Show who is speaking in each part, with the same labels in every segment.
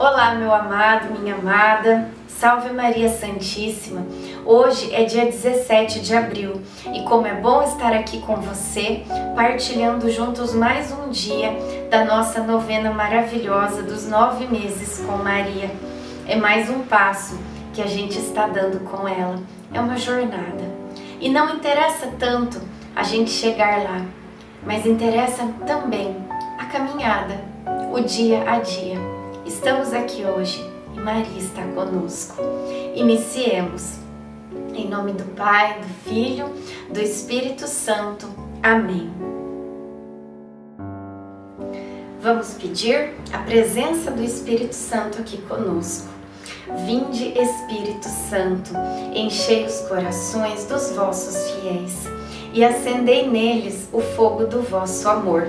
Speaker 1: Olá, meu amado, minha amada, salve Maria Santíssima. Hoje é dia 17 de abril e como é bom estar aqui com você, partilhando juntos mais um dia da nossa novena maravilhosa dos nove meses com Maria. É mais um passo que a gente está dando com ela, é uma jornada. E não interessa tanto a gente chegar lá, mas interessa também a caminhada, o dia a dia Estamos aqui hoje e Maria está conosco. Iniciemos. Em nome do Pai, do Filho, do Espírito Santo. Amém. Vamos pedir a presença do Espírito Santo aqui conosco. Vinde, Espírito Santo, enchei os corações dos vossos fiéis e acendei neles o fogo do vosso amor.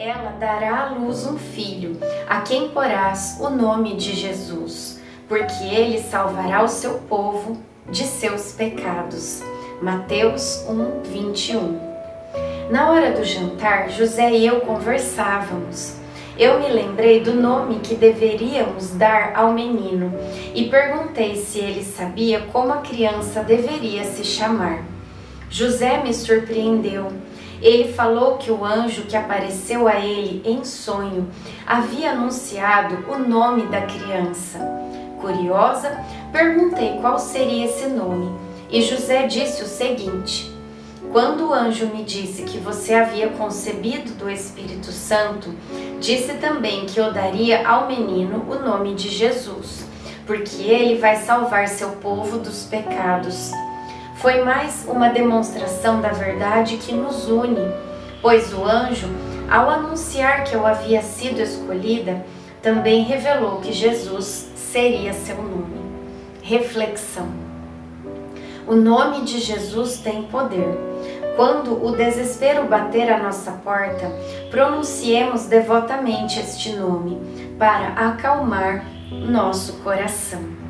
Speaker 1: ela dará à luz um filho, a quem porás o nome de Jesus, porque ele salvará o seu povo de seus pecados. Mateus 1, 21. Na hora do jantar, José e eu conversávamos. Eu me lembrei do nome que deveríamos dar ao menino e perguntei se ele sabia como a criança deveria se chamar. José me surpreendeu ele falou que o anjo que apareceu a ele em sonho havia anunciado o nome da criança. Curiosa, perguntei qual seria esse nome e José disse o seguinte: Quando o anjo me disse que você havia concebido do Espírito Santo, disse também que eu daria ao menino o nome de Jesus, porque ele vai salvar seu povo dos pecados. Foi mais uma demonstração da verdade que nos une, pois o anjo, ao anunciar que eu havia sido escolhida, também revelou que Jesus seria seu nome. Reflexão. O nome de Jesus tem poder. Quando o desespero bater à nossa porta, pronunciemos devotamente este nome para acalmar nosso coração.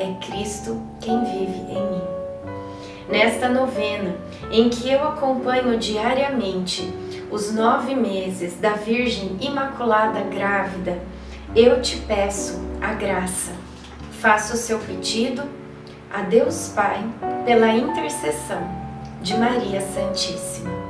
Speaker 1: é Cristo quem vive em mim. Nesta novena, em que eu acompanho diariamente os nove meses da Virgem Imaculada Grávida, eu te peço a graça. Faça o seu pedido a Deus Pai pela intercessão de Maria Santíssima.